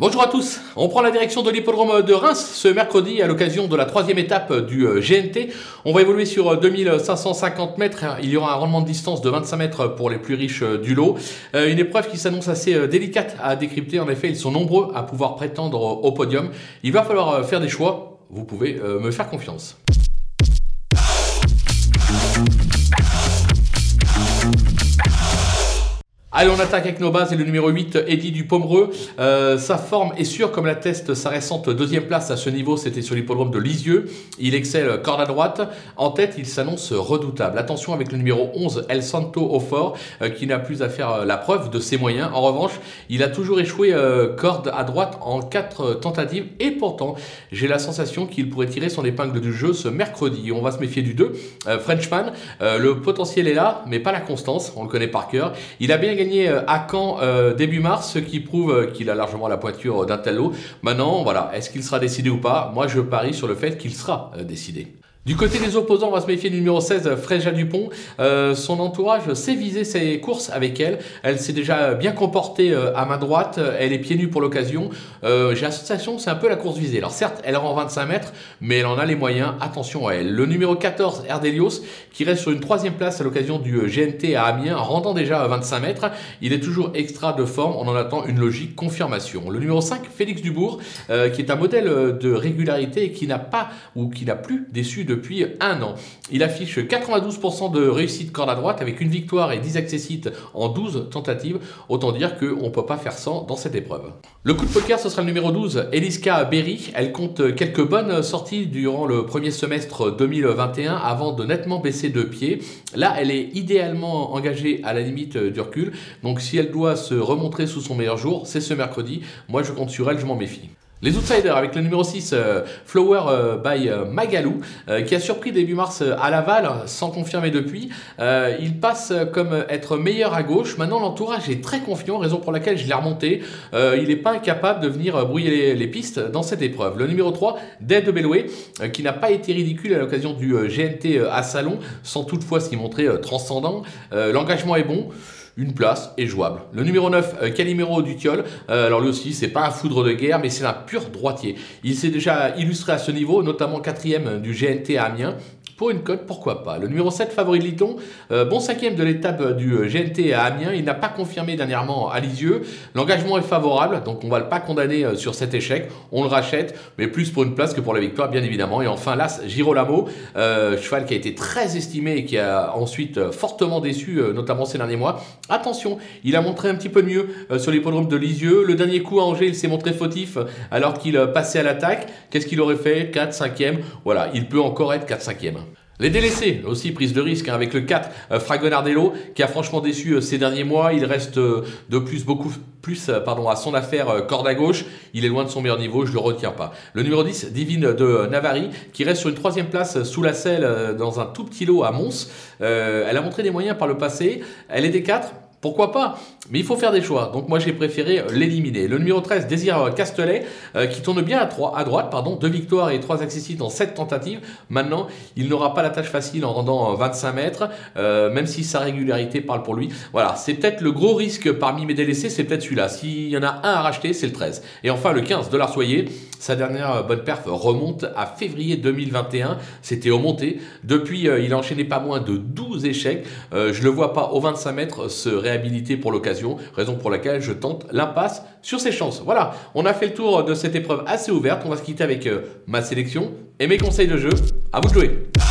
Bonjour à tous, on prend la direction de l'hippodrome de Reims ce mercredi à l'occasion de la troisième étape du euh, GNT. On va évoluer sur 2550 euh, mètres, il y aura un rendement de distance de 25 mètres pour les plus riches euh, du lot. Une épreuve qui s'annonce assez délicate à décrypter, en effet ils sont nombreux à pouvoir prétendre au podium. Il va falloir faire des choix, vous pouvez me faire confiance. Allez, on attaque avec nos bases et le numéro 8, Eddie du Euh, sa forme est sûre, comme l'atteste sa récente deuxième place à ce niveau, c'était sur l'hippodrome de Lisieux. Il excelle corde à droite. En tête, il s'annonce redoutable. Attention avec le numéro 11, El Santo au fort, euh, qui n'a plus à faire euh, la preuve de ses moyens. En revanche, il a toujours échoué euh, corde à droite en quatre tentatives. Et pourtant, j'ai la sensation qu'il pourrait tirer son épingle du jeu ce mercredi. On va se méfier du 2, Frenchman. le potentiel est là, mais pas la constance. On le connaît par cœur. Il a bien gagné euh, à Caen euh, début mars, ce qui prouve euh, qu'il a largement la poiture d'un tel lot. Maintenant, voilà, est-ce qu'il sera décidé ou pas? Moi, je parie sur le fait qu'il sera décidé. Du côté des opposants, on va se méfier du numéro 16, Fréja Dupont. Euh, son entourage sait viser ses courses avec elle. Elle s'est déjà bien comportée euh, à main droite. Elle est pieds nus pour l'occasion. Euh, J'ai l'association, c'est un peu la course visée. Alors certes, elle rend 25 mètres, mais elle en a les moyens. Attention à elle. Le numéro 14, Erdelios, qui reste sur une troisième place à l'occasion du euh, GNT à Amiens, rendant déjà 25 mètres. Il est toujours extra de forme. On en attend une logique confirmation. Le numéro 5, Félix Dubourg, euh, qui est un modèle de régularité et qui n'a pas ou qui n'a plus déçu depuis un an. Il affiche 92% de réussite corde à droite avec une victoire et 10 accessites en 12 tentatives. Autant dire qu'on ne peut pas faire sans dans cette épreuve. Le coup de poker, ce sera le numéro 12, Eliska Berry. Elle compte quelques bonnes sorties durant le premier semestre 2021 avant de nettement baisser de pied. Là, elle est idéalement engagée à la limite du recul. Donc si elle doit se remontrer sous son meilleur jour, c'est ce mercredi. Moi, je compte sur elle, je m'en méfie. Les Outsiders avec le numéro 6, euh, Flower euh, by euh, Magalou, qui a surpris début mars à Laval, sans confirmer depuis. il passe comme être meilleur à gauche. Maintenant, l'entourage est très confiant, raison pour laquelle je l'ai remonté. il n'est pas incapable de venir brouiller les, pistes dans cette épreuve. Le numéro 3, Dead de Belloué, qui n'a pas été ridicule à l'occasion du GNT à Salon, sans toutefois s'y montrer transcendant. L'engagement est bon une place est jouable. Le numéro 9, euh, Calimero du Tiol, euh, alors lui aussi, c'est pas un foudre de guerre, mais c'est un pur droitier. Il s'est déjà illustré à ce niveau, notamment quatrième du GNT à Amiens. Pour une cote, pourquoi pas. Le numéro 7, Favori de Liton, euh, bon cinquième de l'étape du GNT à Amiens. Il n'a pas confirmé dernièrement à Lisieux. L'engagement est favorable, donc on ne va pas condamner sur cet échec. On le rachète, mais plus pour une place que pour la victoire, bien évidemment. Et enfin, l'As Girolamo, cheval qui a été très estimé et qui a ensuite fortement déçu, notamment ces derniers mois. Attention, il a montré un petit peu mieux euh, sur l'hippodrome de Lisieux. Le dernier coup à Angers, il s'est montré fautif alors qu'il euh, passait à l'attaque. Qu'est-ce qu'il aurait fait? 4, 5e Voilà, il peut encore être 4, 5e. Les délaissés, aussi prise de risque hein, avec le 4, euh, Fragonardello, qui a franchement déçu ces derniers mois. Il reste de plus, beaucoup plus pardon, à son affaire corde à gauche. Il est loin de son meilleur niveau, je le retiens pas. Le numéro 10, Divine de Navari, qui reste sur une troisième place sous la selle dans un tout petit lot à Mons. elle a montré des moyens par le passé. Elle est des 4 pourquoi pas? Mais il faut faire des choix. Donc moi j'ai préféré l'éliminer. Le numéro 13, Désir Castelet, euh, qui tourne bien à, 3, à droite, pardon, deux victoires et trois accessites dans sept tentatives. Maintenant, il n'aura pas la tâche facile en rendant 25 euh, mètres, euh, même si sa régularité parle pour lui. Voilà, c'est peut-être le gros risque parmi mes délaissés, c'est peut-être celui-là. S'il y en a un à racheter, c'est le 13. Et enfin le 15, de Soyer. Sa dernière bonne perf remonte à février 2021. C'était au monté. Depuis, il a enchaîné pas moins de 12 échecs. je le vois pas au 25 mètres se pour l'occasion, raison pour laquelle je tente l'impasse sur ses chances. Voilà, on a fait le tour de cette épreuve assez ouverte, on va se quitter avec euh, ma sélection et mes conseils de jeu. À vous de jouer